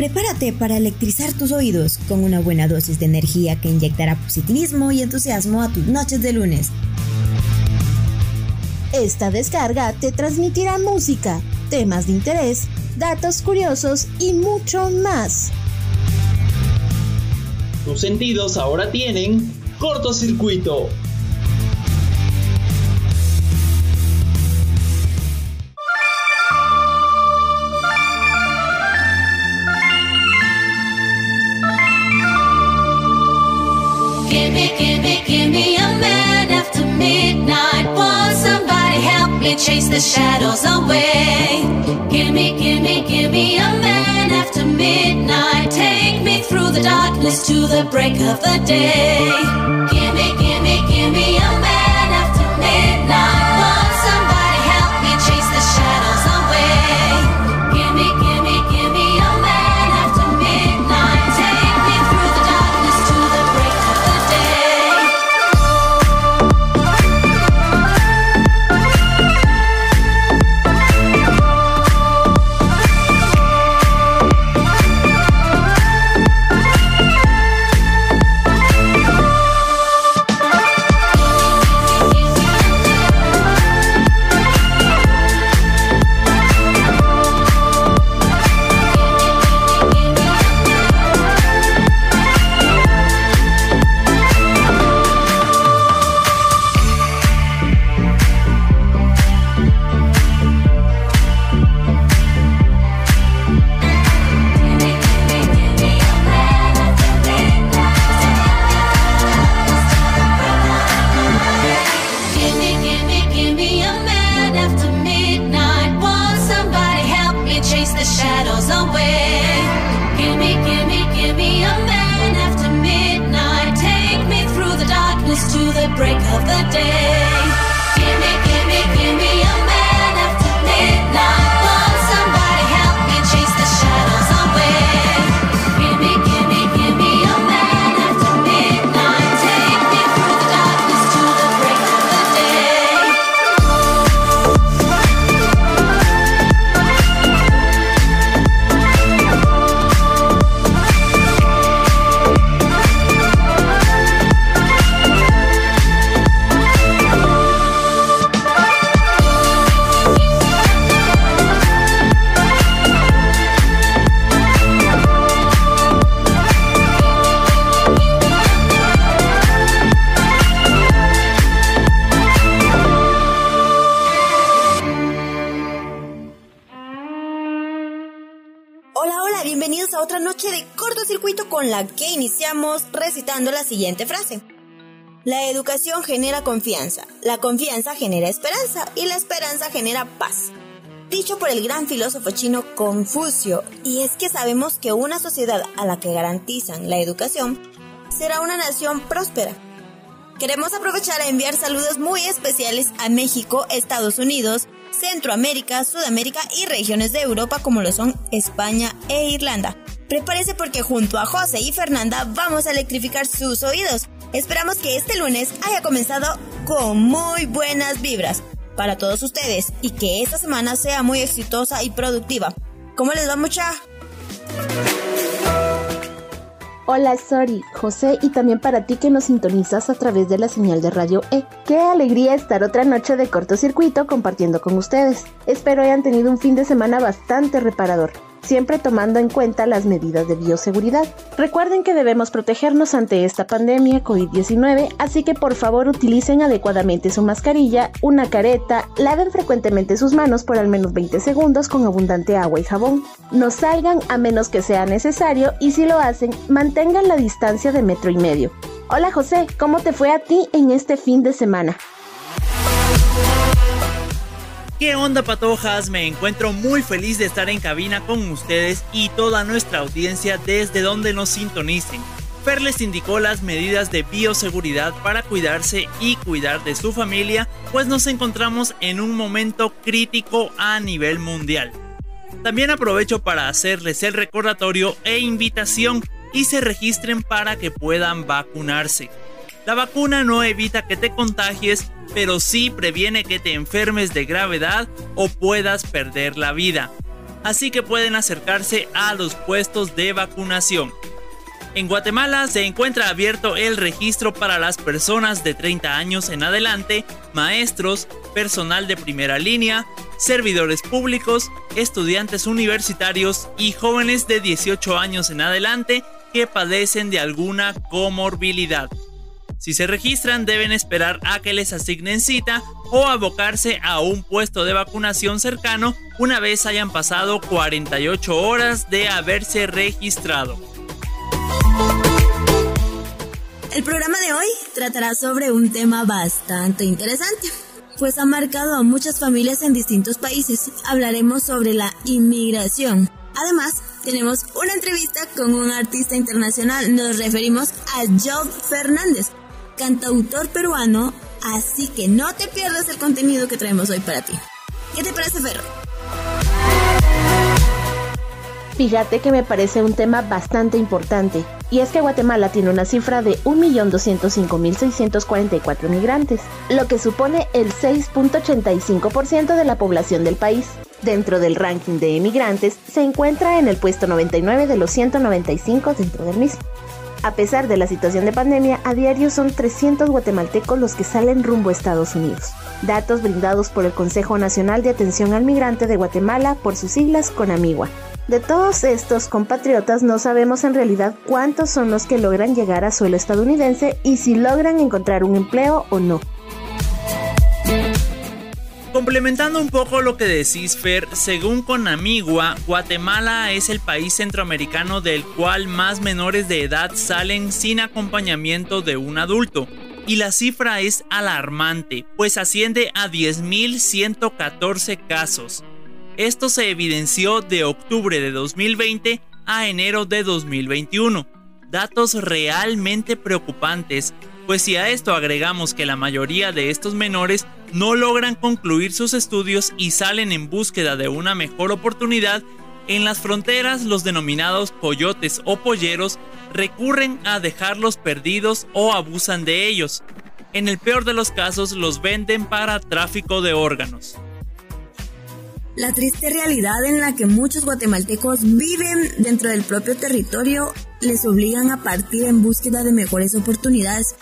Prepárate para electrizar tus oídos con una buena dosis de energía que inyectará positivismo y entusiasmo a tus noches de lunes. Esta descarga te transmitirá música, temas de interés, datos curiosos y mucho más. Tus sentidos ahora tienen cortocircuito. Gimme, gimme, gimme a man after midnight. Won't somebody help me chase the shadows away? Gimme, gimme, gimme a man after midnight. Take me through the darkness to the break of the day. Break of the day. Con la que iniciamos recitando la siguiente frase. La educación genera confianza, la confianza genera esperanza y la esperanza genera paz. Dicho por el gran filósofo chino Confucio, y es que sabemos que una sociedad a la que garantizan la educación será una nación próspera. Queremos aprovechar a enviar saludos muy especiales a México, Estados Unidos, Centroamérica, Sudamérica y regiones de Europa como lo son España e Irlanda. Prepárese porque junto a José y Fernanda vamos a electrificar sus oídos. Esperamos que este lunes haya comenzado con muy buenas vibras para todos ustedes y que esta semana sea muy exitosa y productiva. ¿Cómo les va mucha? Hola, Sori, José y también para ti que nos sintonizas a través de la señal de Radio E. Qué alegría estar otra noche de cortocircuito compartiendo con ustedes. Espero hayan tenido un fin de semana bastante reparador, siempre tomando en cuenta las medidas de bioseguridad. Recuerden que debemos protegernos ante esta pandemia COVID-19, así que por favor utilicen adecuadamente su mascarilla, una careta, laven frecuentemente sus manos por al menos 20 segundos con abundante agua y jabón. No salgan a menos que sea necesario y si lo hacen, mantengan la distancia de metro y medio. Hola José, ¿cómo te fue a ti en este fin de semana? ¿Qué onda patojas? Me encuentro muy feliz de estar en cabina con ustedes y toda nuestra audiencia desde donde nos sintonicen. Fer les indicó las medidas de bioseguridad para cuidarse y cuidar de su familia, pues nos encontramos en un momento crítico a nivel mundial. También aprovecho para hacerles el recordatorio e invitación y se registren para que puedan vacunarse. La vacuna no evita que te contagies, pero sí previene que te enfermes de gravedad o puedas perder la vida. así que pueden acercarse a los puestos de vacunación. En Guatemala se encuentra abierto el registro para las personas de 30 años en adelante, maestros, personal de primera línea, servidores públicos, estudiantes universitarios y jóvenes de 18 años en adelante que padecen de alguna comorbilidad. Si se registran deben esperar a que les asignen cita o abocarse a un puesto de vacunación cercano una vez hayan pasado 48 horas de haberse registrado. El programa de hoy tratará sobre un tema bastante interesante, pues ha marcado a muchas familias en distintos países. Hablaremos sobre la inmigración. Además, tenemos una entrevista con un artista internacional. Nos referimos a Job Fernández, cantautor peruano, así que no te pierdas el contenido que traemos hoy para ti. ¿Qué te parece, Ferro? Fíjate que me parece un tema bastante importante, y es que Guatemala tiene una cifra de 1.205.644 migrantes, lo que supone el 6.85% de la población del país. Dentro del ranking de emigrantes, se encuentra en el puesto 99 de los 195 dentro del mismo. A pesar de la situación de pandemia, a diario son 300 guatemaltecos los que salen rumbo a Estados Unidos. Datos brindados por el Consejo Nacional de Atención al Migrante de Guatemala por sus siglas CONAMIGUA. De todos estos compatriotas no sabemos en realidad cuántos son los que logran llegar a suelo estadounidense y si logran encontrar un empleo o no. Complementando un poco lo que decís, Fer, según Conamigua, Guatemala es el país centroamericano del cual más menores de edad salen sin acompañamiento de un adulto. Y la cifra es alarmante, pues asciende a 10.114 casos. Esto se evidenció de octubre de 2020 a enero de 2021. Datos realmente preocupantes, pues si a esto agregamos que la mayoría de estos menores no logran concluir sus estudios y salen en búsqueda de una mejor oportunidad, en las fronteras los denominados coyotes o polleros recurren a dejarlos perdidos o abusan de ellos. En el peor de los casos los venden para tráfico de órganos la triste realidad en la que muchos guatemaltecos viven dentro del propio territorio les obligan a partir en búsqueda de mejores oportunidades.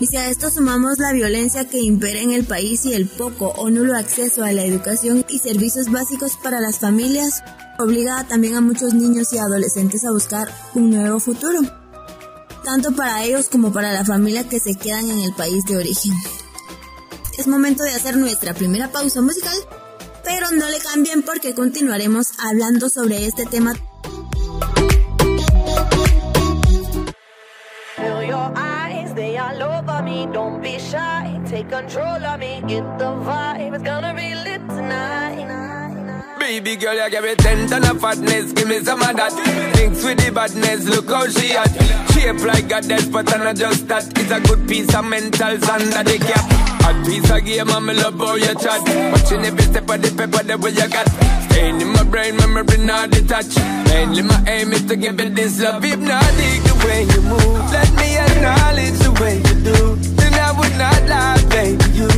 Y si a esto sumamos la violencia que impera en el país y el poco o nulo acceso a la educación y servicios básicos para las familias, obliga también a muchos niños y adolescentes a buscar un nuevo futuro, tanto para ellos como para la familia que se quedan en el país de origen. Es momento de hacer nuestra primera pausa musical pero no le cambien porque continuaremos hablando sobre este tema. They all over me, don't be shy, take control of me, get the vibe, it's gonna be lit tonight. Baby girl, you give me ten ton of fatness, give me some of that. Thinks with the badness, look how she at. Shape like a death, but I'm not just that. It's a good piece of mental under the cap. A piece of game, I'm love how you chat. Watching every step of the paper, the way you got. Staying in my brain, memory not detached. Mainly my aim is to give it this love. Hypnotic the way you move. Let me acknowledge the way you do. Then I would not lie, baby. You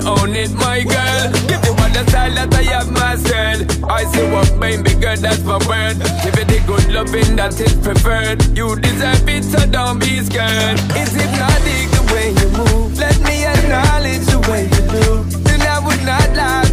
own it, my girl. Give you all the style that I have mastered. I see what baby girl, that's my word. Give you the good loving that is preferred. You deserve it, so don't be scared. Is it hypnotic the way you move? Let me acknowledge the way you do. Then I would not lie,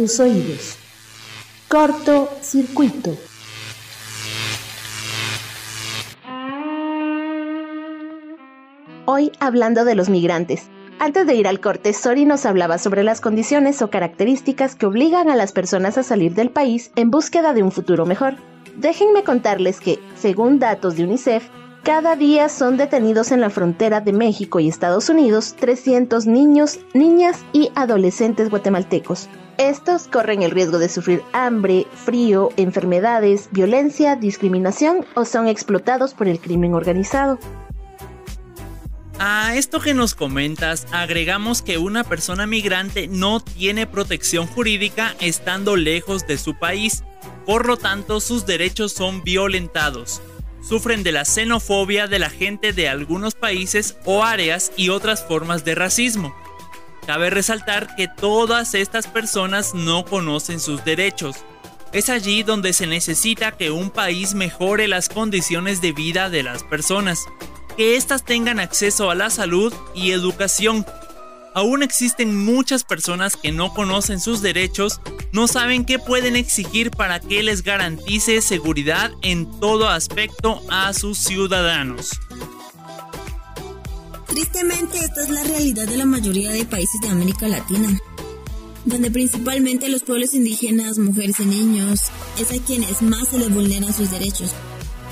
tus oídos. Corto circuito. Hoy hablando de los migrantes. Antes de ir al corte, Sori nos hablaba sobre las condiciones o características que obligan a las personas a salir del país en búsqueda de un futuro mejor. Déjenme contarles que, según datos de UNICEF, cada día son detenidos en la frontera de México y Estados Unidos 300 niños, niñas y adolescentes guatemaltecos. Estos corren el riesgo de sufrir hambre, frío, enfermedades, violencia, discriminación o son explotados por el crimen organizado. A esto que nos comentas, agregamos que una persona migrante no tiene protección jurídica estando lejos de su país, por lo tanto sus derechos son violentados. Sufren de la xenofobia de la gente de algunos países o áreas y otras formas de racismo. Cabe resaltar que todas estas personas no conocen sus derechos. Es allí donde se necesita que un país mejore las condiciones de vida de las personas que éstas tengan acceso a la salud y educación. Aún existen muchas personas que no conocen sus derechos, no saben qué pueden exigir para que les garantice seguridad en todo aspecto a sus ciudadanos. Tristemente, esta es la realidad de la mayoría de países de América Latina, donde principalmente los pueblos indígenas, mujeres y niños es a quienes más se les vulneran sus derechos.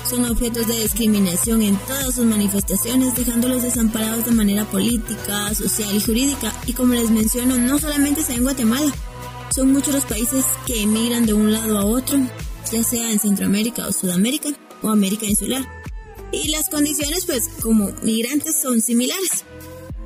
Son objetos de discriminación en todas sus manifestaciones, dejándolos desamparados de manera política, social y jurídica. Y como les menciono, no solamente se en Guatemala, son muchos los países que emigran de un lado a otro, ya sea en Centroamérica o Sudamérica o América insular. Y las condiciones, pues, como migrantes son similares.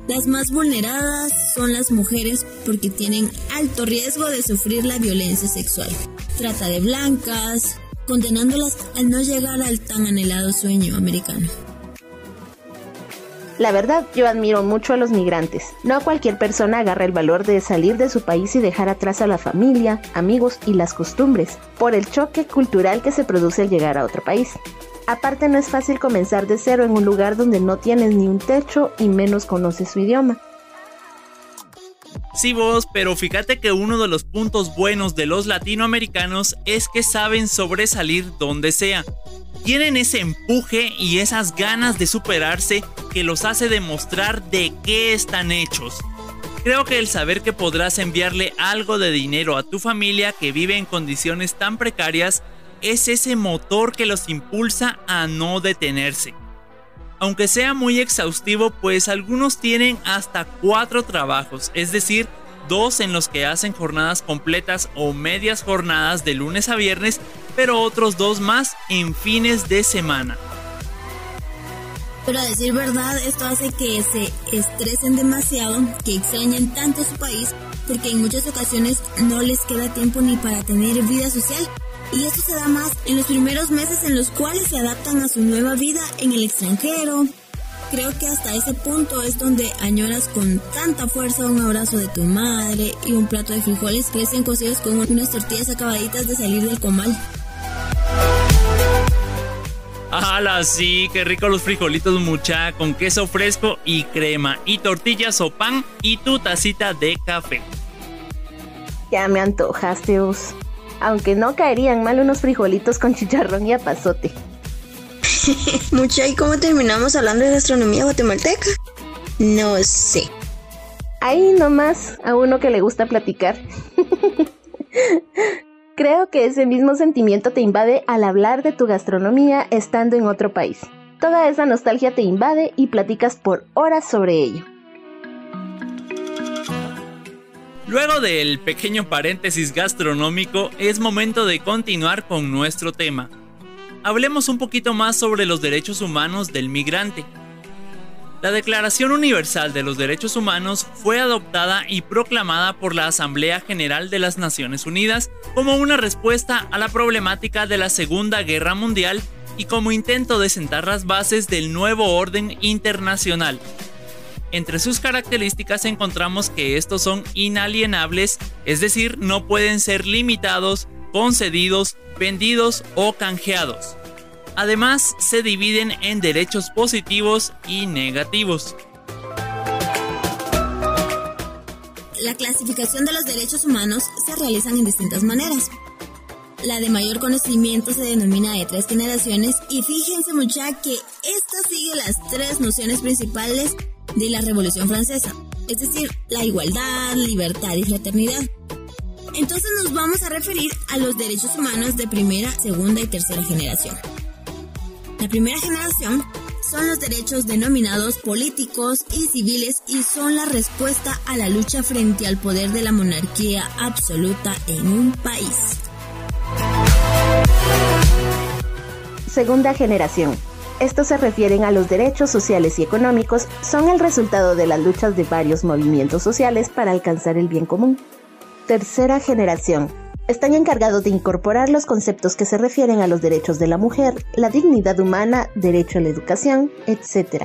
Las más vulneradas son las mujeres porque tienen alto riesgo de sufrir la violencia sexual. Trata de blancas, condenándolas al no llegar al tan anhelado sueño americano. La verdad, yo admiro mucho a los migrantes. No cualquier persona agarra el valor de salir de su país y dejar atrás a la familia, amigos y las costumbres, por el choque cultural que se produce al llegar a otro país. Aparte no es fácil comenzar de cero en un lugar donde no tienes ni un techo y menos conoces su idioma. Sí vos, pero fíjate que uno de los puntos buenos de los latinoamericanos es que saben sobresalir donde sea. Tienen ese empuje y esas ganas de superarse que los hace demostrar de qué están hechos. Creo que el saber que podrás enviarle algo de dinero a tu familia que vive en condiciones tan precarias es ese motor que los impulsa a no detenerse. Aunque sea muy exhaustivo, pues algunos tienen hasta cuatro trabajos, es decir, dos en los que hacen jornadas completas o medias jornadas de lunes a viernes, pero otros dos más en fines de semana. Pero a decir verdad, esto hace que se estresen demasiado, que extrañen tanto su país, porque en muchas ocasiones no les queda tiempo ni para tener vida social. Y esto se da más en los primeros meses en los cuales se adaptan a su nueva vida en el extranjero. Creo que hasta ese punto es donde añoras con tanta fuerza un abrazo de tu madre y un plato de frijoles recién cocidos con unas tortillas acabaditas de salir del comal. ¡Hala, sí! ¡Qué rico los frijolitos mucha! Con queso fresco y crema, y tortillas o pan, y tu tacita de café. Ya me antojaste vos. Aunque no caerían mal unos frijolitos con chicharrón y apazote. Mucha, ¿y cómo terminamos hablando de gastronomía guatemalteca? No sé. Ahí nomás a uno que le gusta platicar. Creo que ese mismo sentimiento te invade al hablar de tu gastronomía estando en otro país. Toda esa nostalgia te invade y platicas por horas sobre ello. Luego del pequeño paréntesis gastronómico, es momento de continuar con nuestro tema. Hablemos un poquito más sobre los derechos humanos del migrante. La Declaración Universal de los Derechos Humanos fue adoptada y proclamada por la Asamblea General de las Naciones Unidas como una respuesta a la problemática de la Segunda Guerra Mundial y como intento de sentar las bases del nuevo orden internacional. Entre sus características encontramos que estos son inalienables, es decir, no pueden ser limitados, concedidos, vendidos o canjeados. Además, se dividen en derechos positivos y negativos. La clasificación de los derechos humanos se realizan en distintas maneras. La de mayor conocimiento se denomina de tres generaciones y fíjense mucha que esta sigue las tres nociones principales de la Revolución Francesa, es decir, la igualdad, libertad y fraternidad. Entonces nos vamos a referir a los derechos humanos de primera, segunda y tercera generación. La primera generación son los derechos denominados políticos y civiles y son la respuesta a la lucha frente al poder de la monarquía absoluta en un país. Segunda generación. Estos se refieren a los derechos sociales y económicos, son el resultado de las luchas de varios movimientos sociales para alcanzar el bien común. Tercera generación están encargados de incorporar los conceptos que se refieren a los derechos de la mujer, la dignidad humana, derecho a la educación, etc.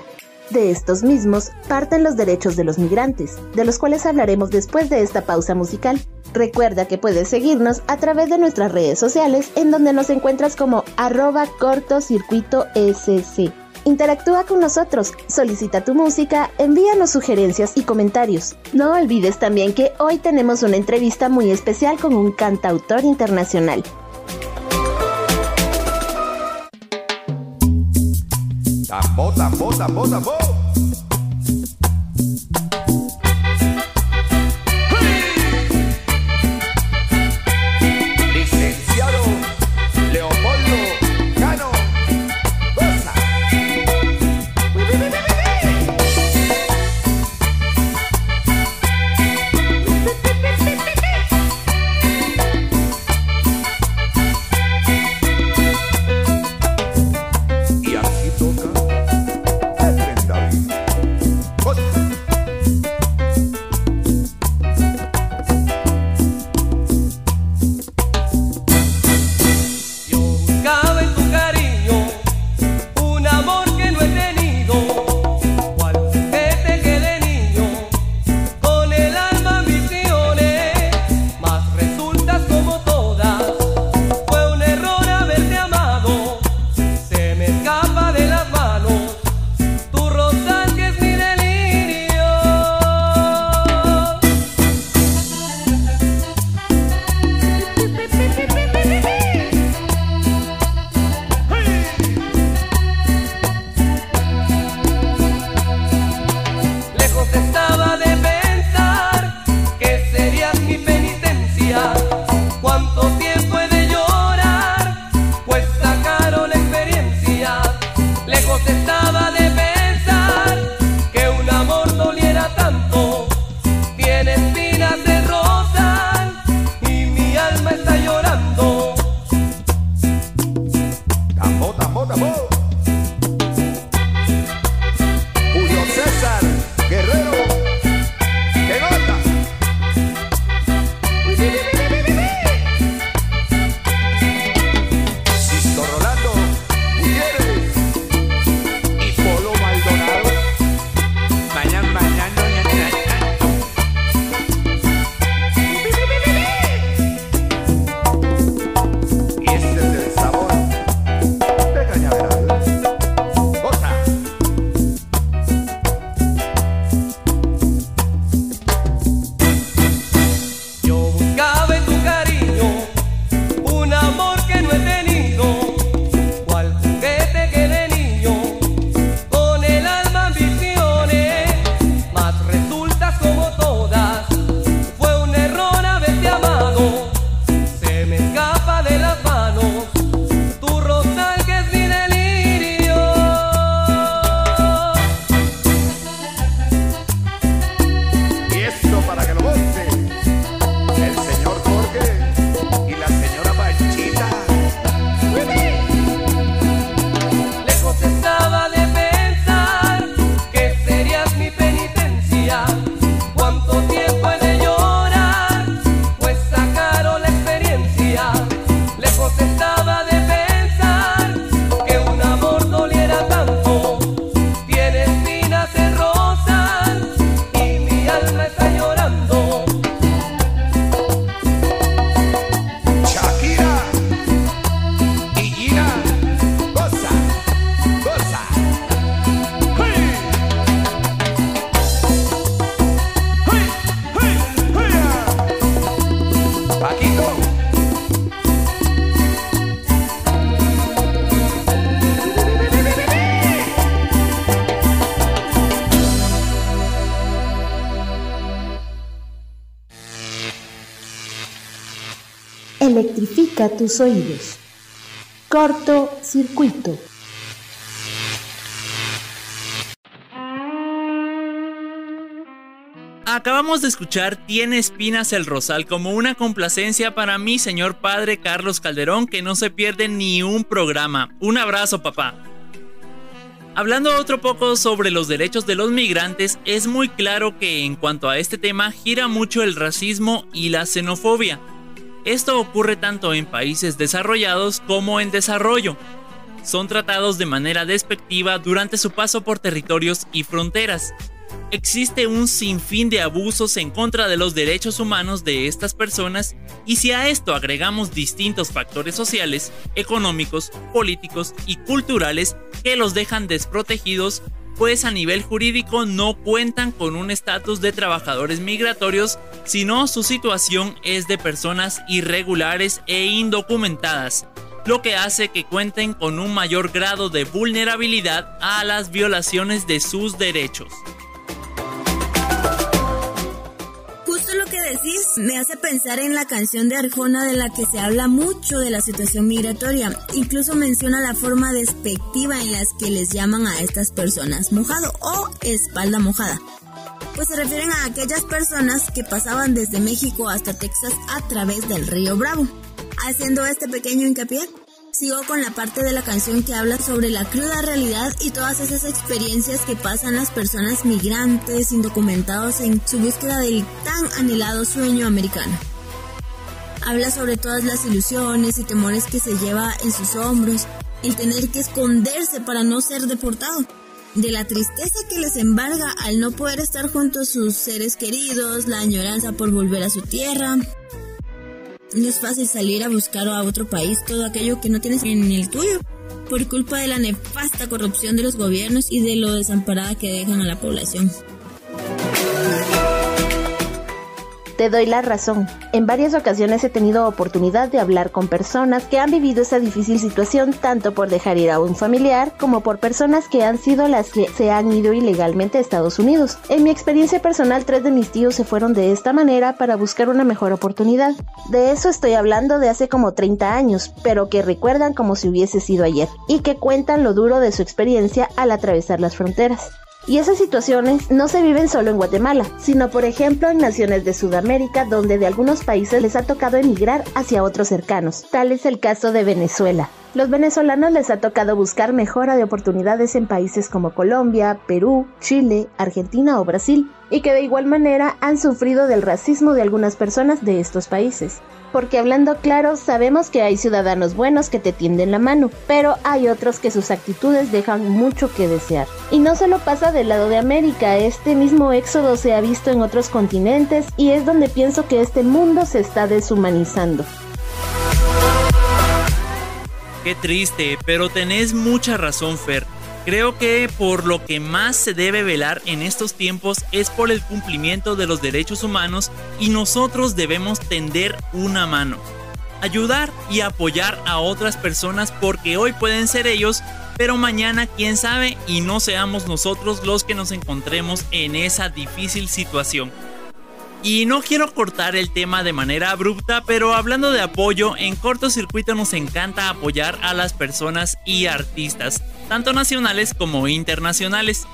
De estos mismos parten los derechos de los migrantes, de los cuales hablaremos después de esta pausa musical. Recuerda que puedes seguirnos a través de nuestras redes sociales en donde nos encuentras como arroba cortocircuito sc. Interactúa con nosotros, solicita tu música, envíanos sugerencias y comentarios. No olvides también que hoy tenemos una entrevista muy especial con un cantautor internacional. Tus oídos. Corto circuito. Acabamos de escuchar Tiene espinas el rosal como una complacencia para mi señor padre Carlos Calderón que no se pierde ni un programa. Un abrazo papá. Hablando otro poco sobre los derechos de los migrantes, es muy claro que en cuanto a este tema gira mucho el racismo y la xenofobia. Esto ocurre tanto en países desarrollados como en desarrollo. Son tratados de manera despectiva durante su paso por territorios y fronteras existe un sinfín de abusos en contra de los derechos humanos de estas personas y si a esto agregamos distintos factores sociales, económicos, políticos y culturales que los dejan desprotegidos, pues a nivel jurídico no cuentan con un estatus de trabajadores migratorios, sino su situación es de personas irregulares e indocumentadas, lo que hace que cuenten con un mayor grado de vulnerabilidad a las violaciones de sus derechos. Me hace pensar en la canción de Arjona de la que se habla mucho de la situación migratoria. Incluso menciona la forma despectiva en las que les llaman a estas personas mojado o espalda mojada. Pues se refieren a aquellas personas que pasaban desde México hasta Texas a través del río Bravo. Haciendo este pequeño hincapié, sigo con la parte de la canción que habla sobre la cruda realidad y todas esas experiencias que pasan las personas migrantes indocumentados en su búsqueda del tan anhelado sueño americano. Habla sobre todas las ilusiones y temores que se lleva en sus hombros, el tener que esconderse para no ser deportado, de la tristeza que les embarga al no poder estar junto a sus seres queridos, la añoranza por volver a su tierra, no es fácil salir a buscar a otro país todo aquello que no tienes en el tuyo por culpa de la nefasta corrupción de los gobiernos y de lo desamparada que dejan a la población. Te doy la razón. En varias ocasiones he tenido oportunidad de hablar con personas que han vivido esa difícil situación tanto por dejar ir a un familiar como por personas que han sido las que se han ido ilegalmente a Estados Unidos. En mi experiencia personal, tres de mis tíos se fueron de esta manera para buscar una mejor oportunidad. De eso estoy hablando de hace como 30 años, pero que recuerdan como si hubiese sido ayer y que cuentan lo duro de su experiencia al atravesar las fronteras. Y esas situaciones no se viven solo en Guatemala, sino por ejemplo en naciones de Sudamérica donde de algunos países les ha tocado emigrar hacia otros cercanos. Tal es el caso de Venezuela. Los venezolanos les ha tocado buscar mejora de oportunidades en países como Colombia, Perú, Chile, Argentina o Brasil, y que de igual manera han sufrido del racismo de algunas personas de estos países porque hablando claro sabemos que hay ciudadanos buenos que te tienden la mano, pero hay otros que sus actitudes dejan mucho que desear. Y no solo pasa del lado de América, este mismo éxodo se ha visto en otros continentes y es donde pienso que este mundo se está deshumanizando. Triste, pero tenés mucha razón, Fer. Creo que por lo que más se debe velar en estos tiempos es por el cumplimiento de los derechos humanos y nosotros debemos tender una mano. Ayudar y apoyar a otras personas porque hoy pueden ser ellos, pero mañana quién sabe y no seamos nosotros los que nos encontremos en esa difícil situación. Y no quiero cortar el tema de manera abrupta, pero hablando de apoyo, en cortocircuito nos encanta apoyar a las personas y artistas, tanto nacionales como internacionales.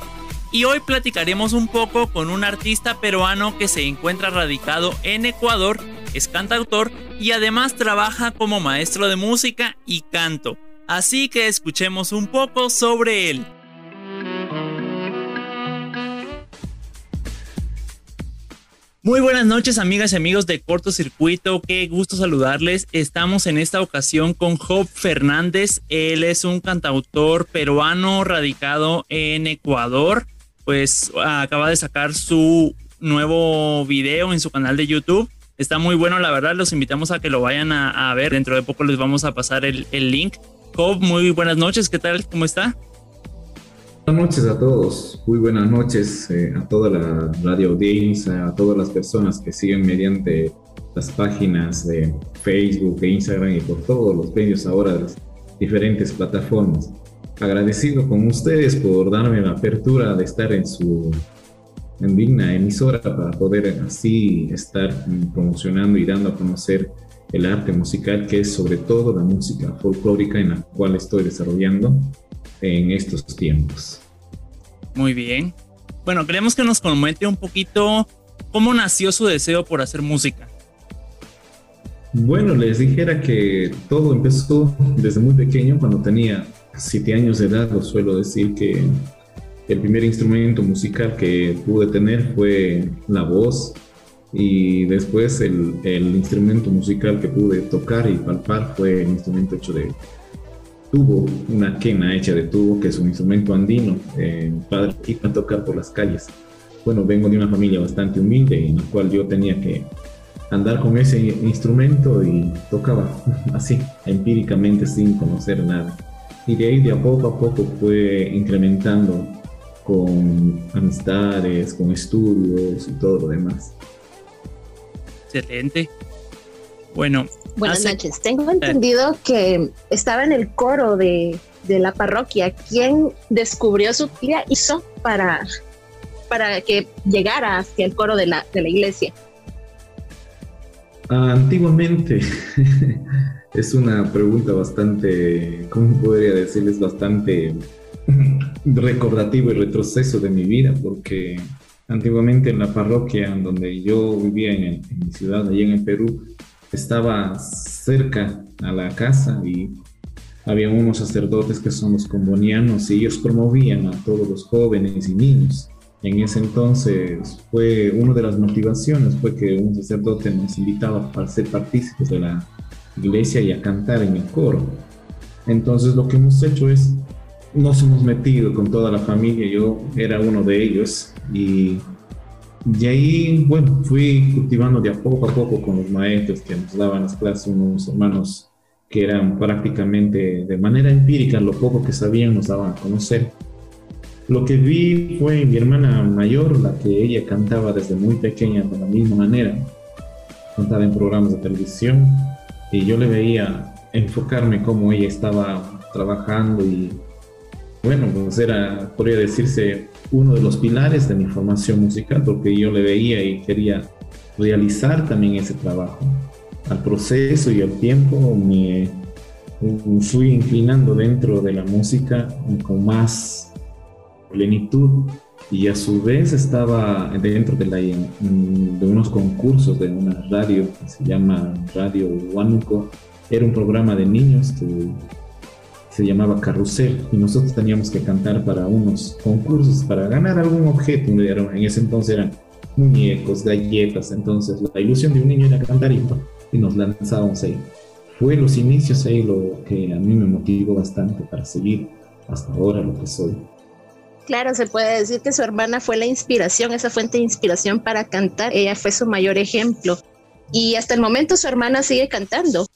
Y hoy platicaremos un poco con un artista peruano que se encuentra radicado en Ecuador, es cantautor y además trabaja como maestro de música y canto. Así que escuchemos un poco sobre él. Muy buenas noches amigas y amigos de Cortocircuito, qué gusto saludarles. Estamos en esta ocasión con Job Fernández, él es un cantautor peruano radicado en Ecuador, pues acaba de sacar su nuevo video en su canal de YouTube. Está muy bueno, la verdad, los invitamos a que lo vayan a, ver. Dentro de poco les vamos a pasar el, el link. Job, muy buenas noches, ¿qué tal? ¿Cómo está? Buenas noches a todos, muy buenas noches eh, a toda la radio audiencia, a todas las personas que siguen mediante las páginas de Facebook e Instagram y por todos los medios ahora de las diferentes plataformas. Agradecido con ustedes por darme la apertura de estar en su digna emisora para poder así estar promocionando y dando a conocer el arte musical, que es sobre todo la música folclórica en la cual estoy desarrollando en estos tiempos. Muy bien. Bueno, queremos que nos comente un poquito cómo nació su deseo por hacer música. Bueno, les dijera que todo empezó desde muy pequeño, cuando tenía siete años de edad, lo suelo decir que el primer instrumento musical que pude tener fue la voz y después el, el, instrumento musical que pude tocar y palpar fue el instrumento hecho de tubo, una quena hecha de tubo, que es un instrumento andino. Eh, mi padre iba a tocar por las calles. Bueno, vengo de una familia bastante humilde en la cual yo tenía que andar con ese instrumento y tocaba así, empíricamente, sin conocer nada. Y de ahí de a poco a poco fue incrementando con amistades, con estudios y todo lo demás. Excelente. Bueno. Buenas noches. Tengo entendido que estaba en el coro de, de la parroquia. ¿Quién descubrió su tía hizo para, para que llegara hacia el coro de la, de la iglesia? Antiguamente, es una pregunta bastante, ¿cómo podría decirles? Bastante recordativo y retroceso de mi vida, porque antiguamente en la parroquia donde yo vivía en, mi ciudad, allí en el Perú, estaba cerca a la casa y había unos sacerdotes que son los combonianos y ellos promovían a todos los jóvenes y niños en ese entonces fue una de las motivaciones fue que un sacerdote nos invitaba para ser partícipes de la iglesia y a cantar en el coro. Entonces lo que hemos hecho es nos hemos metido con toda la familia, yo era uno de ellos y de ahí, bueno, fui cultivando de a poco a poco con los maestros que nos daban las clases, unos hermanos que eran prácticamente de manera empírica, lo poco que sabían nos daban a conocer lo que vi fue mi hermana mayor, la que ella cantaba desde muy pequeña de la misma manera. Cantaba en programas de televisión y yo le veía enfocarme cómo ella estaba trabajando y bueno, pues era, podría decirse, uno de los pilares de mi formación musical porque yo le veía y quería realizar también ese trabajo. Al proceso y al tiempo me fui inclinando dentro de la música con más plenitud y a su vez estaba dentro de, la, de unos concursos de una radio que se llama Radio Huánuco. Era un programa de niños que se llamaba Carrusel y nosotros teníamos que cantar para unos concursos para ganar algún objeto. En ese entonces eran muñecos, galletas. Entonces la ilusión de un niño era cantar y, y nos lanzábamos ahí. Fue los inicios ahí lo que a mí me motivó bastante para seguir hasta ahora lo que soy. Claro, se puede decir que su hermana fue la inspiración, esa fuente de inspiración para cantar. Ella fue su mayor ejemplo. Y hasta el momento su hermana sigue cantando.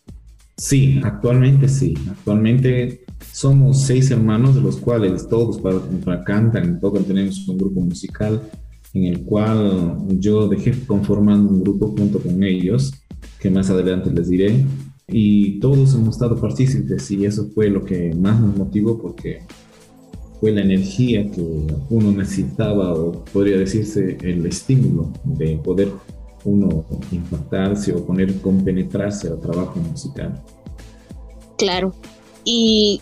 Sí, actualmente sí. Actualmente somos seis hermanos, de los cuales todos para, cantan, todos tenemos un grupo musical en el cual yo dejé conformando un grupo junto con ellos, que más adelante les diré. Y todos hemos estado partícipes y eso fue lo que más nos motivó porque fue la energía que uno necesitaba o podría decirse el estímulo de poder uno impactarse o poner compenetrarse al trabajo musical. Claro. Y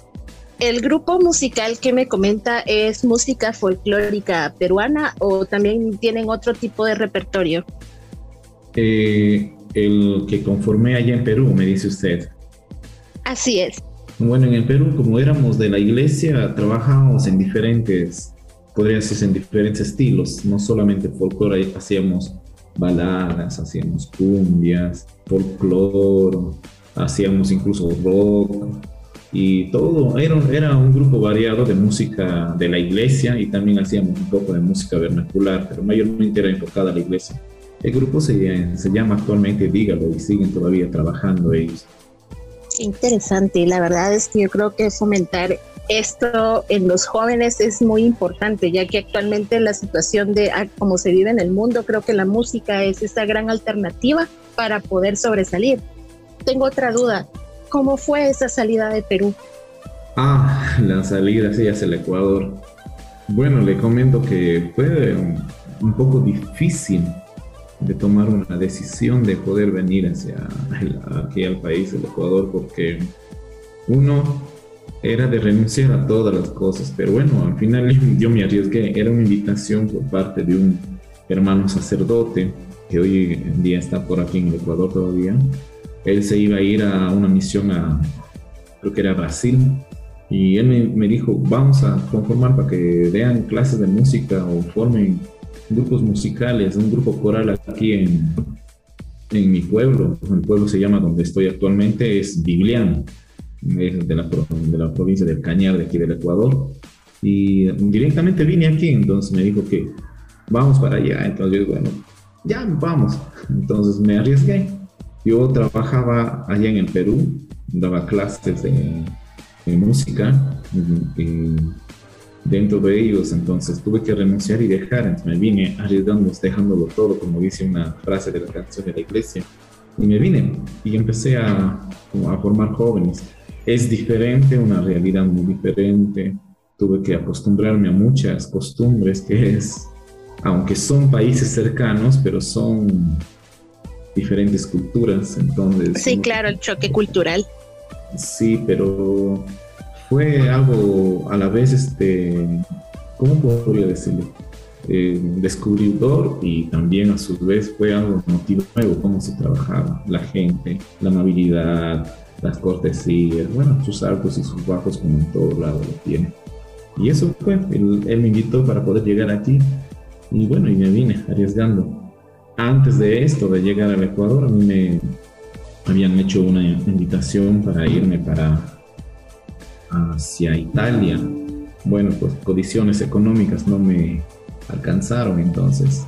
el grupo musical que me comenta es música folclórica peruana o también tienen otro tipo de repertorio. Eh, el que conformé allá en Perú, me dice usted. Así es. Bueno, en el Perú, como éramos de la iglesia, trabajábamos en diferentes, podría decirse en diferentes estilos, no solamente folclore, hacíamos baladas, hacíamos cumbias, folclore, hacíamos incluso rock y todo. Era, era un grupo variado de música de la iglesia y también hacíamos un poco de música vernacular, pero mayormente era enfocada a la iglesia. El grupo se, se llama actualmente Dígalo y siguen todavía trabajando ellos interesante. La verdad es que yo creo que fomentar esto en los jóvenes es muy importante, ya que actualmente la situación de ah, cómo se vive en el mundo, creo que la música es esa gran alternativa para poder sobresalir. Tengo otra duda. ¿Cómo fue esa salida de Perú? Ah, la salida, sí, hacia el Ecuador. Bueno, le comento que fue un, un poco difícil de tomar una decisión de poder venir hacia aquí al país, el Ecuador, porque uno era de renunciar a todas las cosas, pero bueno, al final yo me arriesgué, era una invitación por parte de un hermano sacerdote que hoy en día está por aquí en el Ecuador todavía. Él se iba a ir a una misión a, creo que era Brasil, y él me, dijo, vamos a conformar para que vean clases de música o formen grupos musicales, un grupo coral aquí en, en mi pueblo. El pueblo se llama donde estoy actualmente, es Bibliano, es de la, de la provincia del Cañar, de aquí del Ecuador. Y directamente vine aquí, entonces me dijo que vamos para allá. Entonces yo, bueno, ya vamos. Entonces me arriesgué. Yo trabajaba allá en el Perú, daba clases de en música y dentro de ellos, entonces tuve que renunciar y dejar, entonces me vine arriesgando, dejándolo todo, como dice una frase de la canción de la iglesia, y me vine y empecé a, a formar jóvenes. Es diferente, una realidad muy diferente, tuve que acostumbrarme a muchas costumbres que es, aunque son países cercanos, pero son diferentes culturas, entonces... Sí, claro, el choque cultural. Sí, pero fue algo a la vez, este, ¿cómo podría decirlo? Eh, descubridor y también a su vez fue algo motivo nuevo, cómo se trabajaba, la gente, la amabilidad, las cortesías, bueno, sus altos y sus bajos como en todo lado lo tiene. Y eso fue, él, él me invitó para poder llegar aquí y bueno, y me vine arriesgando. Antes de esto, de llegar al Ecuador, a mí me, habían hecho una invitación para irme para hacia Italia. Bueno, pues condiciones económicas no me alcanzaron, entonces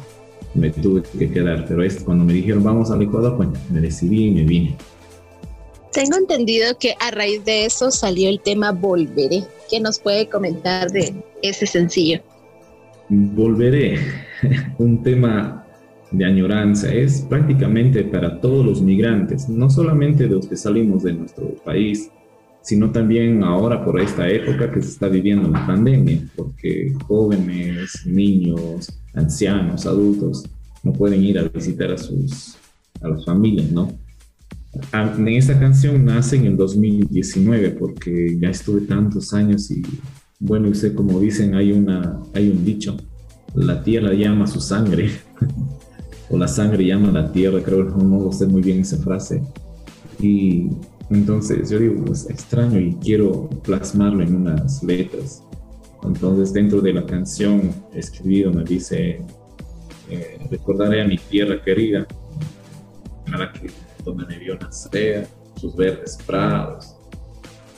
me tuve que quedar. Pero es cuando me dijeron vamos al Ecuador, bueno, me decidí y me vine. Tengo entendido que a raíz de eso salió el tema Volveré. ¿Qué nos puede comentar de ese sencillo? Volveré, un tema de añoranza, es prácticamente para todos los migrantes, no solamente los que salimos de nuestro país, sino también ahora por esta época que se está viviendo la pandemia, porque jóvenes, niños, ancianos, adultos no pueden ir a visitar a sus a las familias, ¿no? Ah, en esta canción nace en el 2019 porque ya estuve tantos años y bueno, sé como dicen, hay una hay un dicho, la tierra llama su sangre. o la sangre llama la tierra, creo que no sé muy bien esa frase. Y entonces yo digo, pues extraño y quiero plasmarlo en unas letras. Entonces dentro de la canción escribido me dice, eh, recordaré a mi tierra querida, a la que donde me vio nacer, sus verdes prados,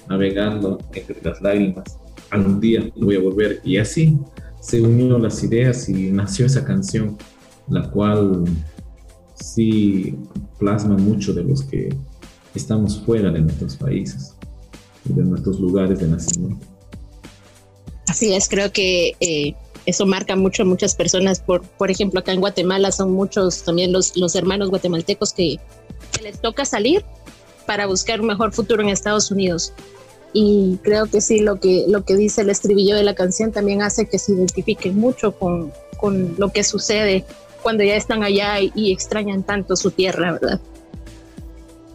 navegando entre las lágrimas. Algún día voy a volver. Y así se unió las ideas y nació esa canción la cual sí plasma mucho de los que estamos fuera de nuestros países, de nuestros lugares de nacimiento. Así es, creo que eh, eso marca mucho a muchas personas. Por, por ejemplo, acá en Guatemala son muchos también los, los hermanos guatemaltecos que, que les toca salir para buscar un mejor futuro en Estados Unidos. Y creo que sí, lo que, lo que dice el estribillo de la canción también hace que se identifiquen mucho con, con lo que sucede cuando ya están allá y, extrañan tanto su tierra, ¿verdad?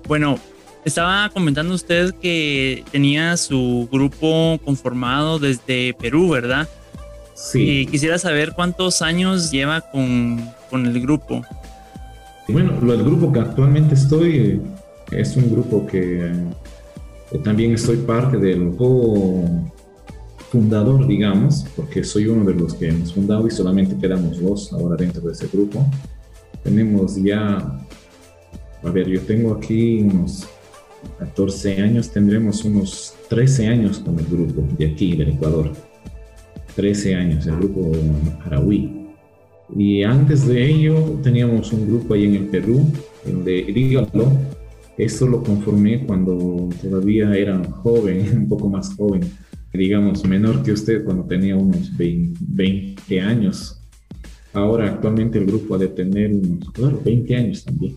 Bueno, estaba comentando usted que tenía su grupo conformado desde Perú, ¿verdad? Sí. Y quisiera saber cuántos años lleva con, con el grupo. Bueno, el grupo que actualmente estoy eh, es un grupo que, también estoy parte del fundador, digamos, porque soy uno de los que hemos fundado y solamente quedamos dos ahora dentro de ese grupo. Tenemos ya, a ver, yo tengo aquí unos 14 años, tendremos unos 13 años con el grupo de aquí, del Ecuador. 13 años, el grupo Arahui. Y antes de ello teníamos un grupo ahí en el Perú, el de Dígalo. Esto lo conformé cuando todavía era joven, un poco más joven digamos, menor que usted cuando tenía unos 20, años. Ahora actualmente el grupo ha de tener unos, claro, 20 años también.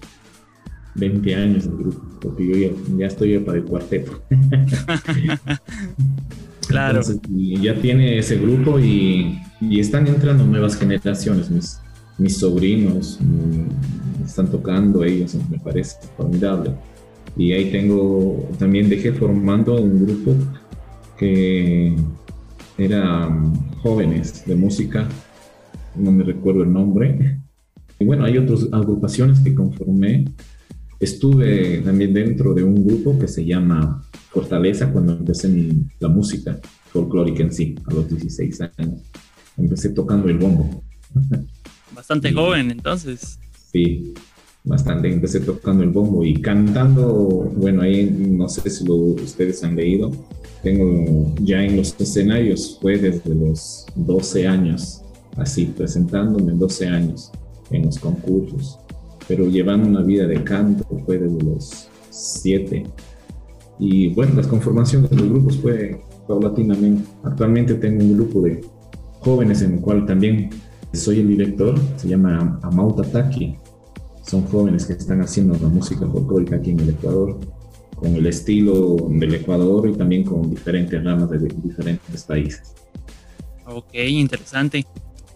20 años el grupo, porque yo ya, estoy para el cuarteto. claro. ya tiene ese grupo y, y, están entrando nuevas generaciones, mis, mis sobrinos mm, están tocando, ellos me parece formidable. Y ahí tengo, también dejé formando un grupo que eran jóvenes de música, no me recuerdo el nombre. Y bueno, hay otras agrupaciones que conformé. Estuve también dentro de un grupo que se llama Fortaleza cuando empecé en la música folclórica en sí, a los 16 años. Empecé tocando el bombo. Bastante joven entonces. Sí, bastante. Empecé tocando el bombo y cantando, bueno, ahí no sé si lo, ustedes han leído, tengo ya en los escenarios, fue desde los 12 años, así, presentándome 12 años en los concursos, pero llevando una vida de canto fue desde los 7. Y bueno, las conformaciones de los grupos fue paulatinamente. Actualmente tengo un grupo de jóvenes en el cual también soy el director, se llama Amauta Taki. Son jóvenes que están haciendo la música folclórica aquí en el Ecuador con el estilo del Ecuador y también con diferentes ramas de diferentes países. Ok, interesante.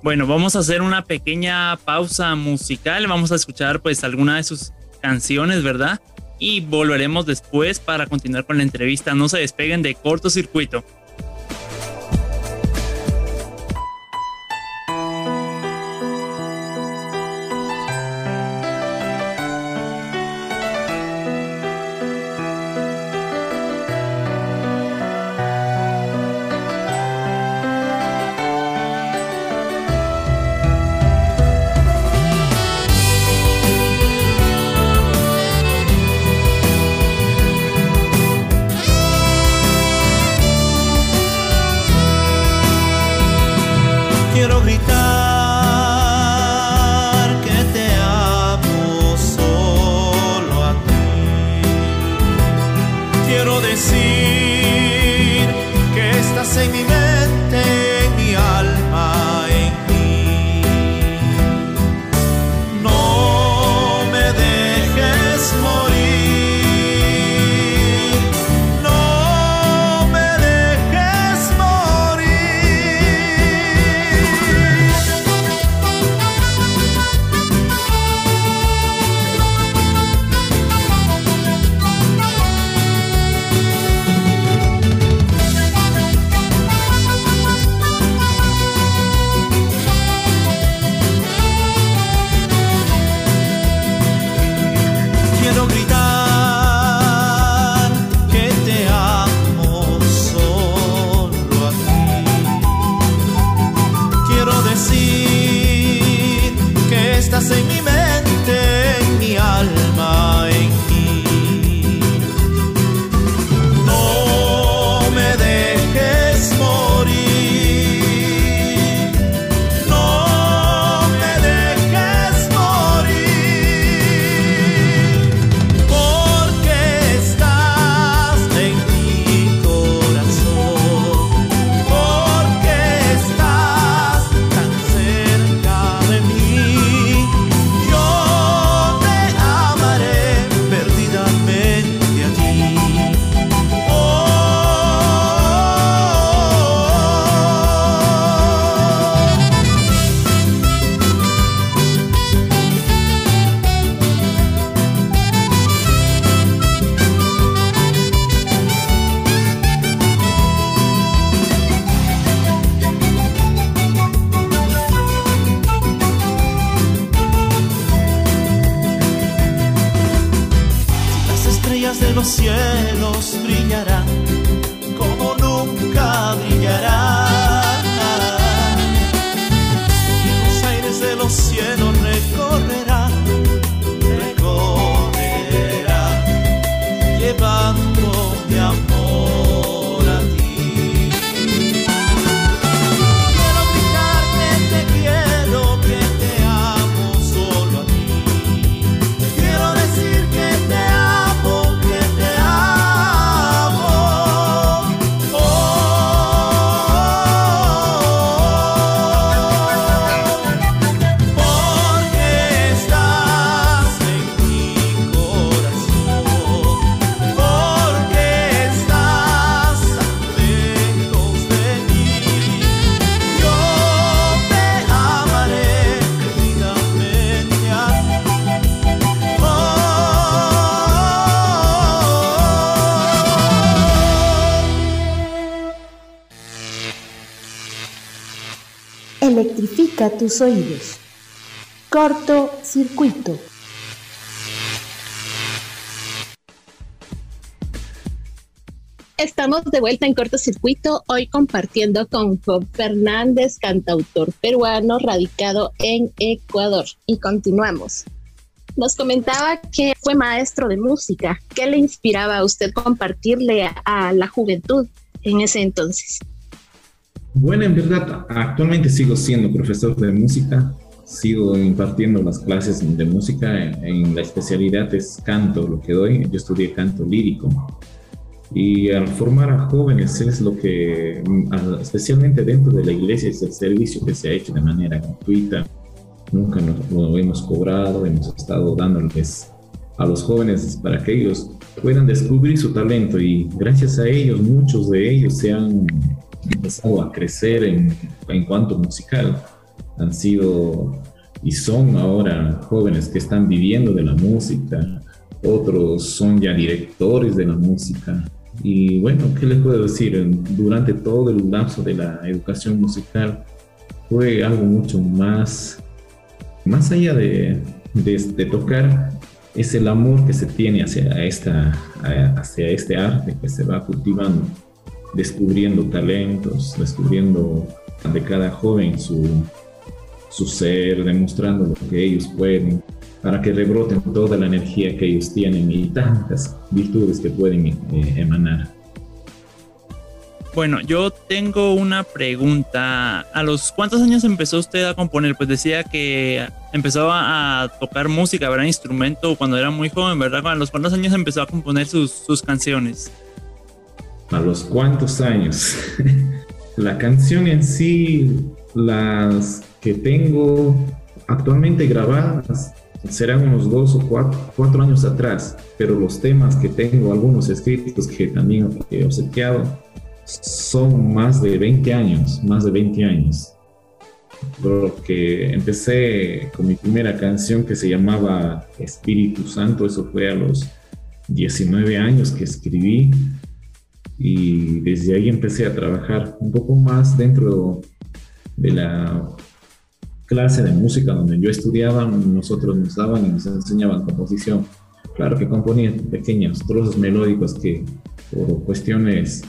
Bueno, vamos a hacer una pequeña pausa musical. Vamos a escuchar pues alguna de sus canciones, ¿verdad? Y volveremos después para continuar con la entrevista. No se despeguen de cortocircuito. conheci. Tus oídos. Corto circuito. Estamos de vuelta en cortocircuito, hoy compartiendo con Job Fernández, cantautor peruano radicado en Ecuador. Y continuamos. Nos comentaba que fue maestro de música. ¿Qué le inspiraba a usted compartirle a, la juventud en ese entonces? Bueno, en verdad, actualmente sigo siendo profesor de música, sigo impartiendo las clases de música, en, la especialidad es canto, lo que doy, yo estudié canto lírico. Y al formar a jóvenes es lo que, especialmente dentro de la iglesia, es el servicio que se ha hecho de manera gratuita, nunca nos, lo hemos cobrado, hemos estado dándoles a los jóvenes para que ellos puedan descubrir su talento y gracias a ellos muchos de ellos se han empezado a crecer en, en cuanto musical. Han sido y son ahora jóvenes que están viviendo de la música, otros son ya directores de la música. Y bueno, ¿qué les puedo decir? Durante todo el lapso de la educación musical fue algo mucho más más allá de, tocar, es el amor que se tiene hacia, esta, hacia este arte que se va cultivando, descubriendo talentos, descubriendo de cada joven su, su ser, demostrando lo que ellos pueden, para que rebroten toda la energía que ellos tienen y tantas virtudes que pueden eh, emanar. Bueno, yo tengo una pregunta. ¿A los cuántos años empezó usted a componer? Pues decía que empezaba a tocar música, ¿verdad? Instrumento cuando era muy joven, ¿verdad? ¿A los cuántos años empezó a componer sus, sus canciones? ¿A los cuántos años? La canción en sí, las que tengo actualmente grabadas, serán unos dos o cuatro, cuatro años atrás, pero los temas que tengo, algunos escritos que también he obsequiado, son más de 20 años, más de 20 años. Porque empecé con mi primera canción que se llamaba Espíritu Santo, eso fue a los 19 años que escribí y desde ahí empecé a trabajar un poco más dentro de la clase de música donde yo estudiaba, nosotros nos daban y nos enseñaban composición. Claro que componía pequeños trozos melódicos que por cuestiones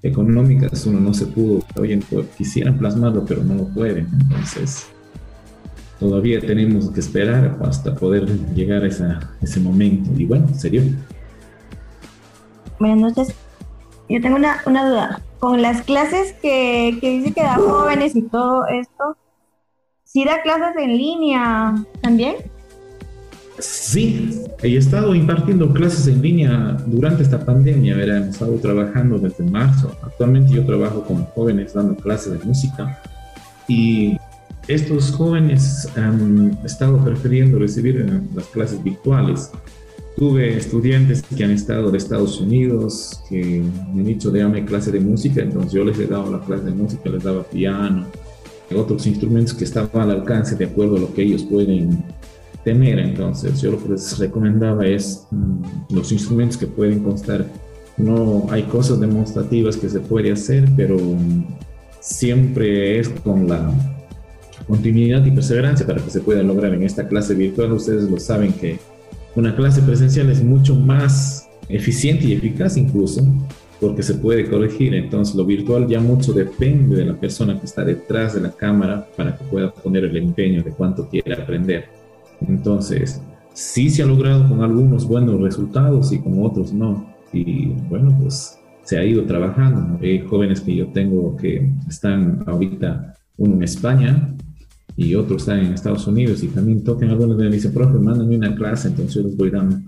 económicas uno no se pudo, oye, quisieran plasmarlo, pero no lo pueden. Entonces, todavía tenemos que esperar hasta poder llegar a esa, ese momento. Y bueno, serio. Buenas noches. Yo tengo una, una duda. Con las clases que, que dice que da jóvenes y todo esto, ¿sí da clases en línea también? Sí, he estado impartiendo clases en línea durante esta pandemia, ¿verdad? hemos estado trabajando desde marzo. Actualmente yo trabajo con jóvenes dando clases de música y estos jóvenes han estado prefiriendo recibir eh, las clases virtuales. Tuve estudiantes que han estado de Estados Unidos, que me han dicho, déjame clase de música, entonces yo les he dado la clase de música, les daba piano, otros instrumentos que estaban al alcance de acuerdo a lo que ellos pueden tener. Entonces, yo lo que les recomendaba es mm, los instrumentos que pueden constar. No hay cosas demostrativas que se puede hacer, pero mm, siempre es con la continuidad y perseverancia para que se pueda lograr en esta clase virtual. Ustedes lo saben que una clase presencial es mucho más eficiente y eficaz incluso porque se puede corregir. Entonces lo virtual ya mucho depende de la persona que está detrás de la cámara para que pueda poner el empeño de cuánto quiere aprender. Entonces, sí se ha logrado con algunos buenos resultados y con otros no. Y bueno, pues se ha ido trabajando. Hay jóvenes que yo tengo que están ahorita, uno en España y otro está en Estados Unidos y también tocan algunos de me dicen, profe, mándame una clase, entonces yo les voy dando.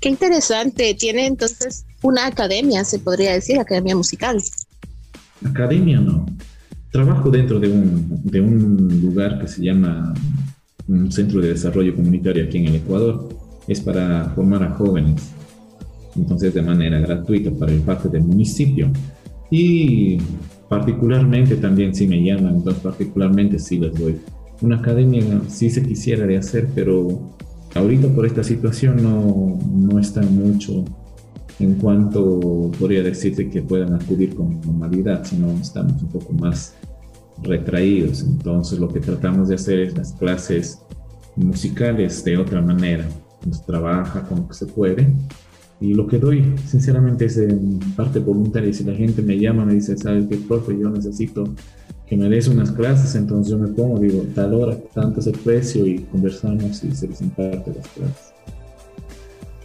Qué interesante. Tiene entonces una academia, se podría decir, academia musical. Academia no. Trabajo dentro de un, de un lugar que se llama un centro de desarrollo comunitario aquí en el Ecuador. Es para formar a jóvenes, entonces de manera gratuita para el parte del municipio. Y particularmente también si me llaman, entonces particularmente sí les doy. Una academia sí se quisiera de hacer, pero ahorita por esta situación no, no está mucho en cuanto podría decirte que puedan acudir con normalidad, sino estamos un poco más retraídos. Entonces lo que tratamos de hacer es las clases musicales de otra manera. Nos trabaja con lo que se puede. Y lo que doy, sinceramente, es en parte voluntaria. Si la gente me llama, me dice, ¿sabes qué, profe? Yo necesito que me des unas clases, entonces yo me pongo, digo, tal hora, tanto es el precio y conversamos y se les imparte las clases.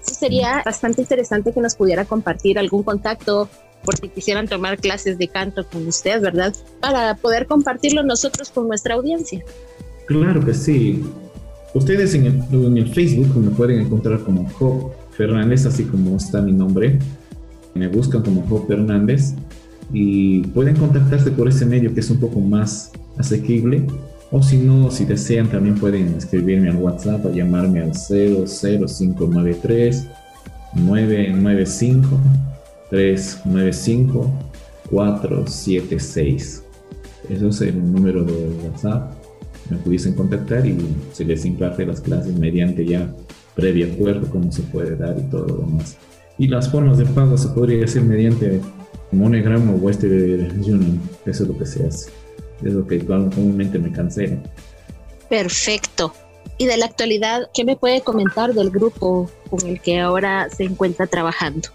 Sería bastante interesante que nos pudiera compartir algún contacto por si quisieran tomar clases de canto con usted, ¿verdad? Para poder compartirlo nosotros con nuestra audiencia. Claro que sí. Ustedes en el, Facebook me pueden encontrar como Job Fernández, así como está mi nombre. Me buscan como Job Fernández y pueden contactarse por ese medio que es un poco más asequible. O si no, si desean, también pueden escribirme al WhatsApp, a llamarme al 00593 995 395 476. Eso es el número de WhatsApp. Me pudiesen contactar y se les imparte las clases mediante ya previo acuerdo, cómo se puede dar y todo lo demás. Y las formas de pago se podría hacer mediante MoneyGram o Western Union. Eso es lo que se hace. Es lo que comúnmente me cancela. Perfecto. Y de la actualidad, ¿qué me puede comentar del grupo con el que ahora se encuentra trabajando?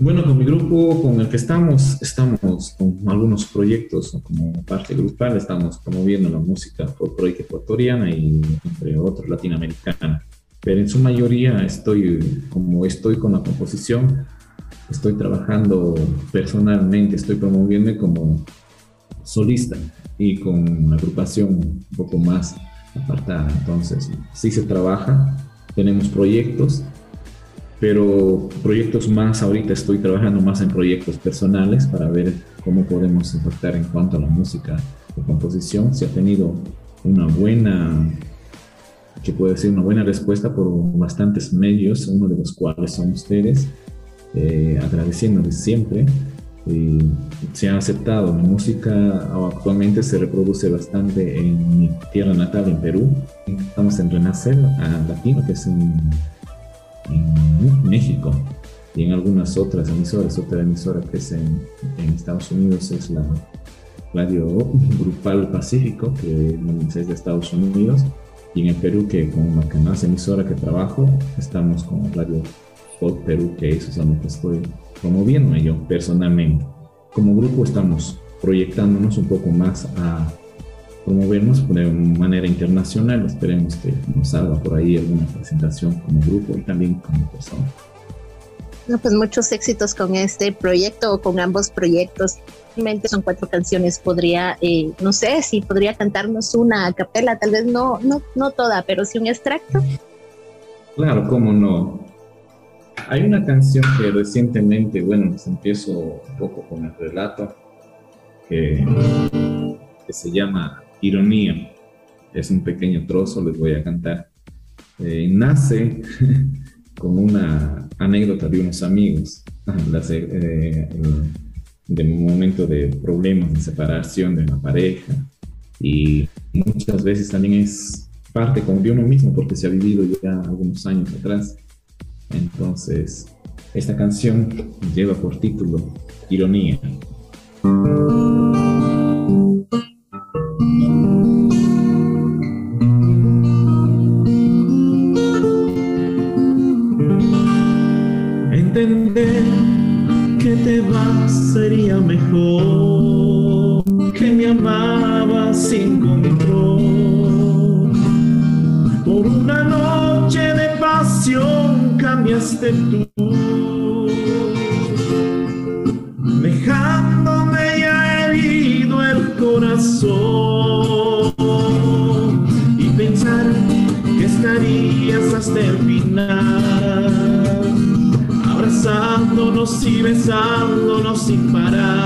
Bueno, con mi grupo con el que estamos, estamos con algunos proyectos como parte grupal, estamos promoviendo la música folclórica ecuatoriana y entre otros latinoamericana. Pero en su mayoría estoy, como estoy con la composición, estoy trabajando personalmente, estoy promoviendo como solista y con agrupación un poco más apartada. Entonces, sí se trabaja, tenemos proyectos pero proyectos más, ahorita estoy trabajando más en proyectos personales para ver cómo podemos impactar en cuanto a la música de composición. Se ha tenido una buena, que puede ser una buena respuesta por bastantes medios, uno de los cuales son ustedes, eh, agradeciéndoles siempre. se ha aceptado, mi música actualmente se reproduce bastante en mi tierra natal, en Perú. Estamos en Renacer Latino, que es un en México y en algunas otras emisoras. Otra emisora que es en, Estados Unidos es la Radio Grupal Pacífico, que es de Estados Unidos. Y en el Perú, que con la más emisora que trabajo, estamos con Radio Hot Perú, que eso es lo que estoy promoviendo yo personalmente. Como grupo estamos proyectándonos un poco más a promovernos de manera internacional. Esperemos que nos salga por ahí alguna presentación como grupo y también como persona. No, pues muchos éxitos con este proyecto o con ambos proyectos. Realmente son cuatro canciones. Podría, eh, no sé si podría cantarnos una a capela, tal vez no, no, no toda, pero sí un extracto. Claro, cómo no. Hay una canción que recientemente, bueno, pues empiezo un poco con el relato, que, se llama Ironía. Es un pequeño trozo, les voy a cantar. Eh, nace con una anécdota de unos amigos, eh, de un momento de problemas, de separación de una pareja. Y muchas veces también es parte como de uno mismo, porque se ha vivido ya algunos años atrás. Entonces, esta canción lleva por título Ironía. Tú y pensar que estarías hasta el final, abrazándonos y besándonos sin parar.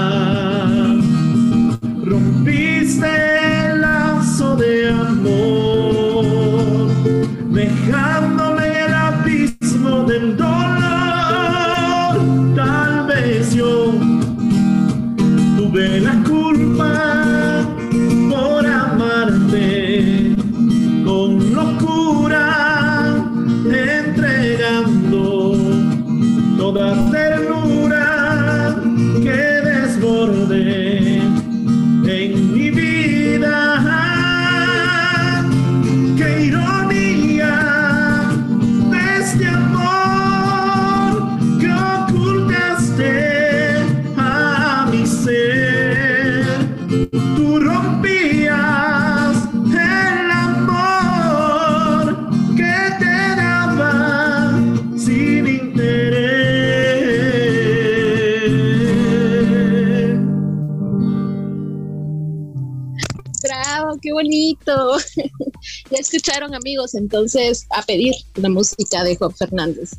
Escucharon amigos, entonces a pedir la música de Job Fernández.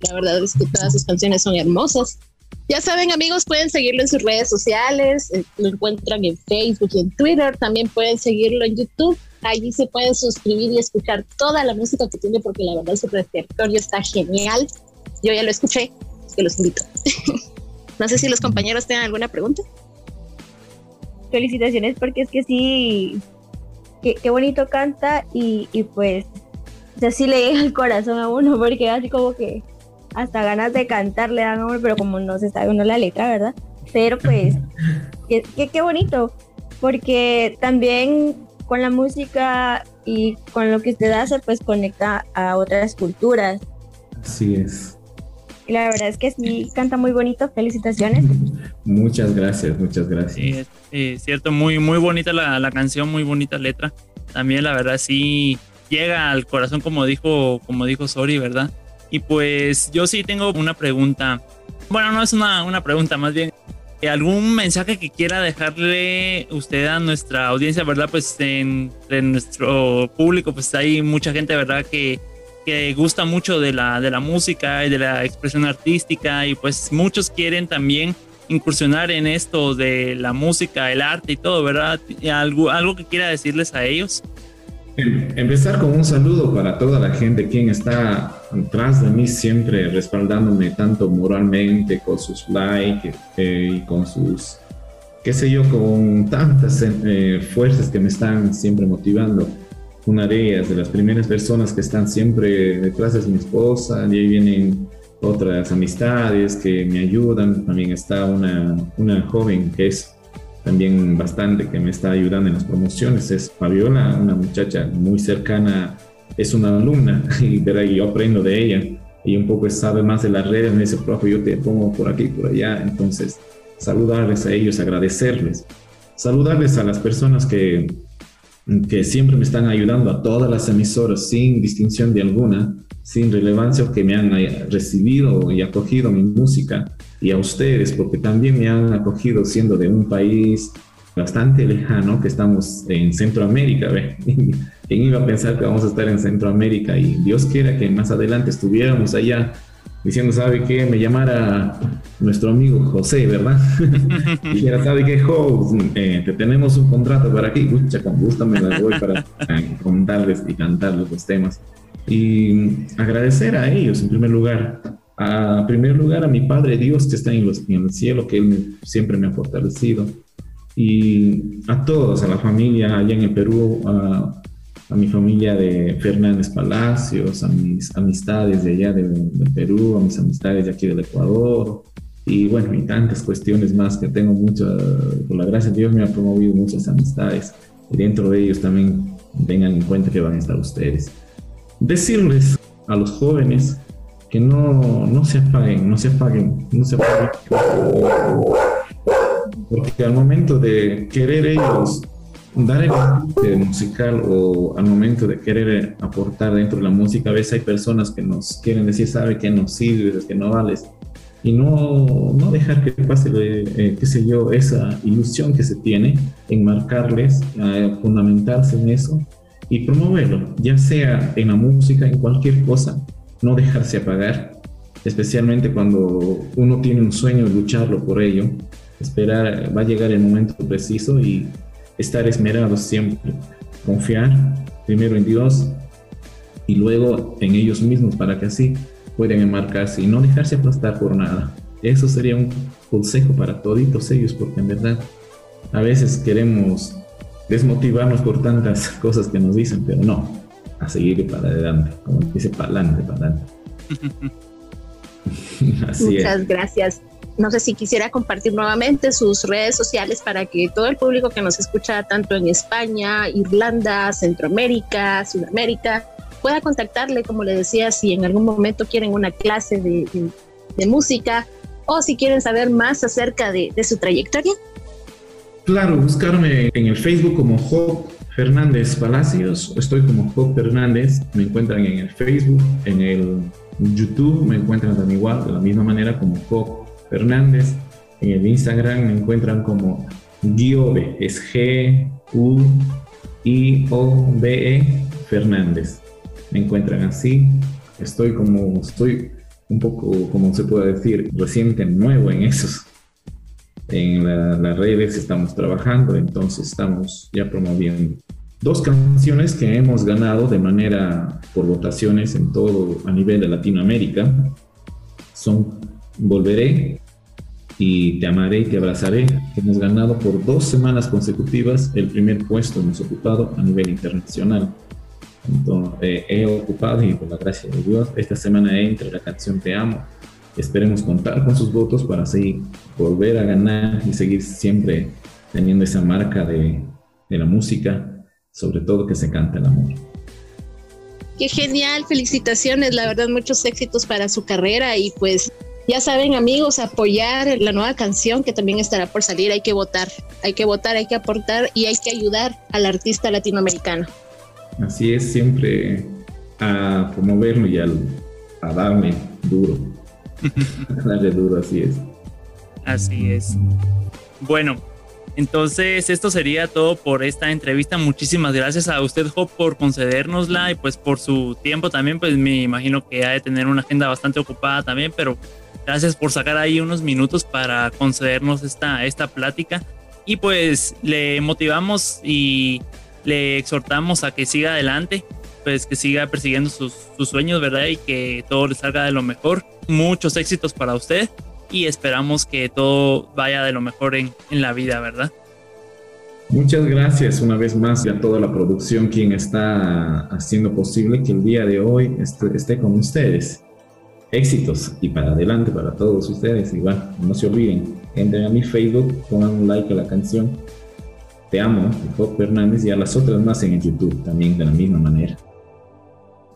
La verdad es que todas sus canciones son hermosas. Ya saben amigos, pueden seguirlo en sus redes sociales, eh, lo encuentran en Facebook y en Twitter, también pueden seguirlo en YouTube. Allí se pueden suscribir y escuchar toda la música que tiene porque la verdad su repertorio está genial. Yo ya lo escuché, que los invito. no sé si los compañeros tienen alguna pregunta felicitaciones porque es que sí, qué, bonito canta y, pues, así le llega el corazón a uno porque así como que hasta ganas de cantar le dan a uno, pero como no se sabe uno la letra, ¿verdad? Pero pues, qué, qué bonito, porque también con la música y con lo que usted hace, pues conecta a otras culturas. Así es. Y la verdad es que sí, canta muy bonito. Felicitaciones. Muchas gracias, muchas gracias. Sí, cierto, muy, muy bonita la, la, canción, muy bonita letra. También la verdad sí llega al corazón como dijo, como dijo Sori, ¿verdad? Y pues yo sí tengo una pregunta. Bueno, no es una, una pregunta, más bien algún mensaje que quiera dejarle usted a nuestra audiencia, ¿verdad? Pues en, en nuestro público, pues hay mucha gente, ¿verdad? Que que gusta mucho de la, de la música y de la expresión artística y pues muchos quieren también incursionar en esto de la música, el arte y todo, ¿verdad? ¿Algo, algo que quiera decirles a ellos? Em, empezar con un saludo para toda la gente quien está atrás de mí siempre respaldándome tanto moralmente con sus likes eh, y con sus, qué sé yo, con tantas eh, fuerzas que me están siempre motivando una de ellas, de las primeras personas que están siempre detrás de mi esposa, y ahí vienen otras amistades que me ayudan, también está una, una joven que es también bastante que me está ayudando en las promociones, es Fabiola, una muchacha muy cercana, es una alumna y yo aprendo de ella y un poco sabe más de las redes, me dice, profe, yo te pongo por aquí, por allá, entonces saludarles a ellos, agradecerles, saludarles a las personas que que siempre me están ayudando a todas las emisoras sin distinción de alguna, sin relevancia, que me han eh, recibido y acogido mi música, y a ustedes, porque también me han acogido siendo de un país bastante lejano, que estamos en Centroamérica. ¿Quién iba a pensar que vamos a estar en Centroamérica? Y Dios quiera que más adelante estuviéramos allá diciendo, ¿sabe qué? Me llamara nuestro amigo José, ¿verdad? Dijera, ¿sabe qué, Jo? Eh, te tenemos un contrato para aquí. Pucha, con gusto me la voy para eh, contarles y cantarles los temas. Y agradecer a ellos, en primer lugar. A primer lugar, a mi Padre Dios que está en, los, en el cielo, que Él siempre me ha fortalecido. Y a todos, a la familia allá en el Perú, a, a mi familia de Fernández Palacios, a mis amistades de allá de, Perú, a mis amistades de aquí del Ecuador, y bueno, y tantas cuestiones más que tengo mucho, por la gracia de Dios me ha promovido muchas amistades, y dentro de ellos también tengan en cuenta que van a estar ustedes. Decirles a los jóvenes que no, no se apaguen, no se apaguen, no se apaguen, porque al momento de querer ellos dar el musical o al momento de querer aportar dentro de la música, a veces hay personas que nos quieren decir, sabe que no sirves, que no vales, y no, no dejar que pase, eh, qué sé yo, esa ilusión que se tiene, enmarcarles, eh, fundamentarse en eso y promoverlo, ya sea en la música, en cualquier cosa, no dejarse apagar, especialmente cuando uno tiene un sueño, lucharlo por ello, esperar, va a llegar el momento preciso y estar esmerados siempre, confiar primero en Dios y luego en ellos mismos para que así puedan enmarcarse y no dejarse aplastar por nada. Eso sería un consejo para toditos ellos, porque en verdad a veces queremos desmotivarnos por tantas cosas que nos dicen, pero no, a seguir para adelante, como dice, para adelante, para adelante. Muchas gracias. No sé si quisiera compartir nuevamente sus redes sociales para que todo el público que nos escucha tanto en España, Irlanda, Centroamérica, Sudamérica, pueda contactarle, como le decía, si en algún momento quieren una clase de, música o si quieren saber más acerca de, su trayectoria. Claro, buscarme en el Facebook como Job Fernández Palacios, estoy como Job Fernández, me encuentran en el Facebook, en el YouTube me encuentran también igual, de la misma manera como Job Fernández. En el Instagram me encuentran como Giobe, es G, U, y o b e Fernández. Me encuentran así. Estoy como, estoy un poco, como se puede decir, reciente, nuevo en esos. En las redes estamos trabajando, entonces estamos ya promoviendo dos canciones que hemos ganado de manera por votaciones en todo a nivel de Latinoamérica. Son Volveré y Te amaré y te abrazaré. Hemos ganado por dos semanas consecutivas el primer puesto hemos ocupado a nivel internacional. Entonces, eh, he ocupado y por la gracia de Dios, esta semana entra la canción Te amo. Esperemos contar con sus votos para seguir, volver a ganar y seguir siempre teniendo esa marca de, de la música, sobre todo que se canta el amor. Qué genial, felicitaciones, la verdad muchos éxitos para su carrera y pues ya saben amigos, apoyar la nueva canción que también estará por salir, hay que votar, hay que votar, hay que aportar y hay que ayudar al artista latinoamericano. Así es, siempre a promoverlo y al, a darle duro. a darle duro, así es. Así es. Bueno, entonces esto sería todo por esta entrevista. Muchísimas gracias a usted, Job, por concedérnosla y pues por su tiempo también. Pues me imagino que ha de tener una agenda bastante ocupada también, pero gracias por sacar ahí unos minutos para concedernos esta, esta plática. Y pues le motivamos y le exhortamos a que siga adelante, pues que siga persiguiendo sus, sueños, ¿verdad? Y que todo le salga de lo mejor. Muchos éxitos para usted y esperamos que todo vaya de lo mejor en, en la vida, ¿verdad? Muchas gracias una vez más a toda la producción quien está haciendo posible que el día de hoy esté, esté con ustedes. Éxitos y para adelante para todos ustedes. Igual, no se olviden, entren a mi Facebook, pongan un like a la canción te amo, Job Fernández, y a las otras más en el YouTube también de la misma manera.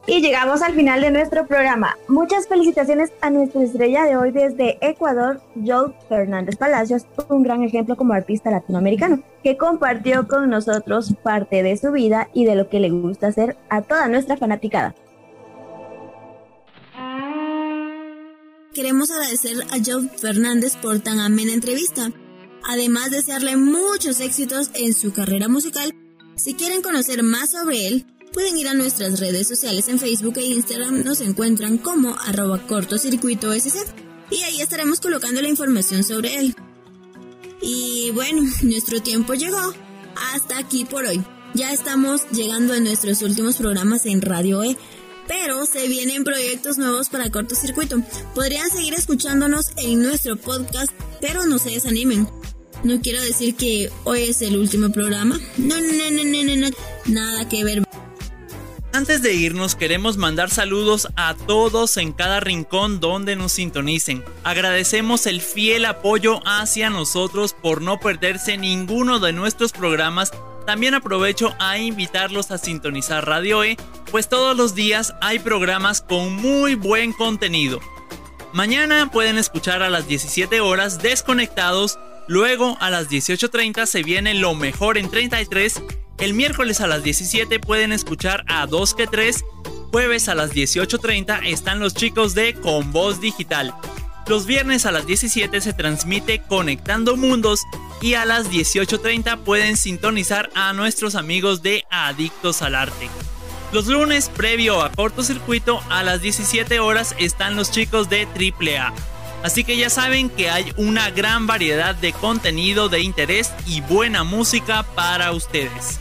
Y llegamos al final de nuestro programa. Muchas felicitaciones a nuestra estrella de hoy desde Ecuador, Joe Fernández Palacios, un gran ejemplo como artista latinoamericano, que compartió con nosotros parte de su vida y de lo que le gusta hacer a toda nuestra fanaticada. Queremos agradecer a Joe Fernández por tan amena entrevista además de desearle muchos éxitos en su carrera musical. Si quieren conocer más sobre él, pueden ir a nuestras redes sociales en Facebook e Instagram, nos encuentran como arroba cortocircuito SC y ahí estaremos colocando la información sobre él. Y bueno, nuestro tiempo llegó hasta aquí por hoy. Ya estamos llegando a nuestros últimos programas en Radio E, pero se vienen proyectos nuevos para cortocircuito. Podrían seguir escuchándonos en nuestro podcast, pero no se desanimen. No quiero decir que hoy es el último programa. No, no, no, no, no, no. Nada que ver. Antes de irnos, queremos mandar saludos a todos en cada rincón donde nos sintonicen. Agradecemos el fiel apoyo hacia nosotros por no perderse ninguno de nuestros programas. También aprovecho a invitarlos a sintonizar Radio E, pues todos los días hay programas con muy buen contenido. Mañana pueden escuchar a las 17 horas Desconectados Luego a las 18.30 se viene lo mejor en 33. El miércoles a las 17 pueden escuchar a 2 que 3. Jueves a las 18.30 están los chicos de Con Voz Digital. Los viernes a las 17 se transmite Conectando Mundos y a las 18.30 pueden sintonizar a nuestros amigos de Adictos al Arte. Los lunes, previo a cortocircuito, a las 17 horas están los chicos de AAA. Así que ya saben que hay una gran variedad de contenido de interés y buena música para ustedes.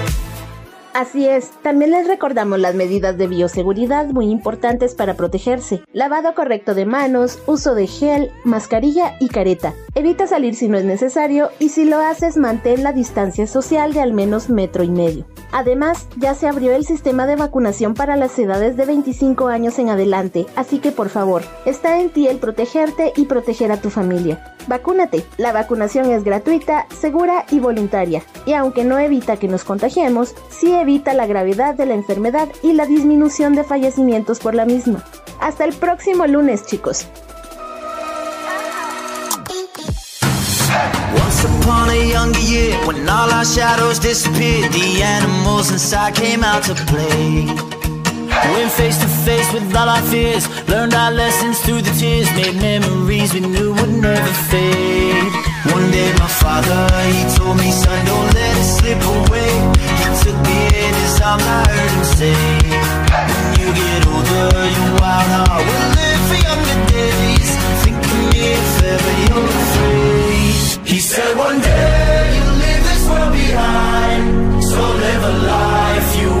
Así es, también les recordamos las medidas de bioseguridad muy importantes para protegerse. Lavado correcto de manos, uso de gel, mascarilla y careta. Evita salir si no es necesario y si lo haces mantén la distancia social de al menos metro y medio. Además, ya se abrió el sistema de vacunación para las edades de 25 años en adelante, así que por favor, está en ti el protegerte y proteger a tu familia. Vacúnate. La vacunación es gratuita, segura y voluntaria. Y aunque no evita que nos contagiemos, sí evita la gravedad de la enfermedad y la disminución de fallecimientos por la misma. Hasta el próximo lunes, chicos. Once upon a younger year, when all our shadows disappeared, the animals inside came out to play. Went face to face with all our fears, learned our lessons through the tears, made memories we knew would never fade. One day my father, he told me, son, don't let it slip away. Arms, I heard him say, When you get older, your wild heart will live for younger days. Think of me if ever you're afraid. He said one day you'll leave this world behind, so live a life you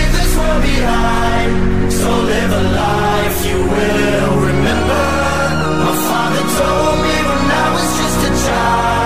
world behind. So live a life you will remember. My father told me when I was just a child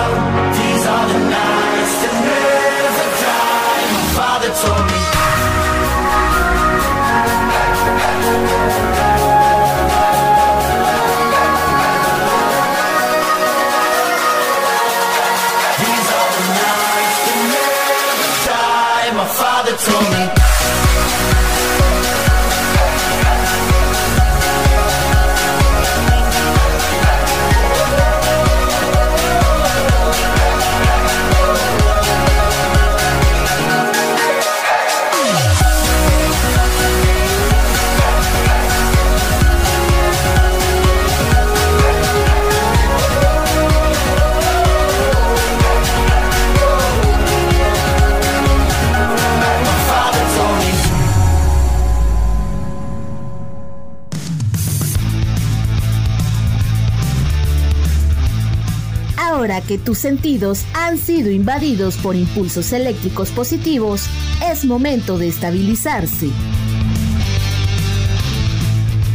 Ahora que tus sentidos han sido invadidos por impulsos eléctricos positivos, es momento de estabilizarse.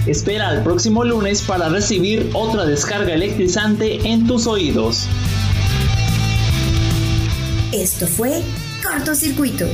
Espera al próximo lunes para recibir otra descarga electrizante en tus oídos. Esto fue Cortocircuito.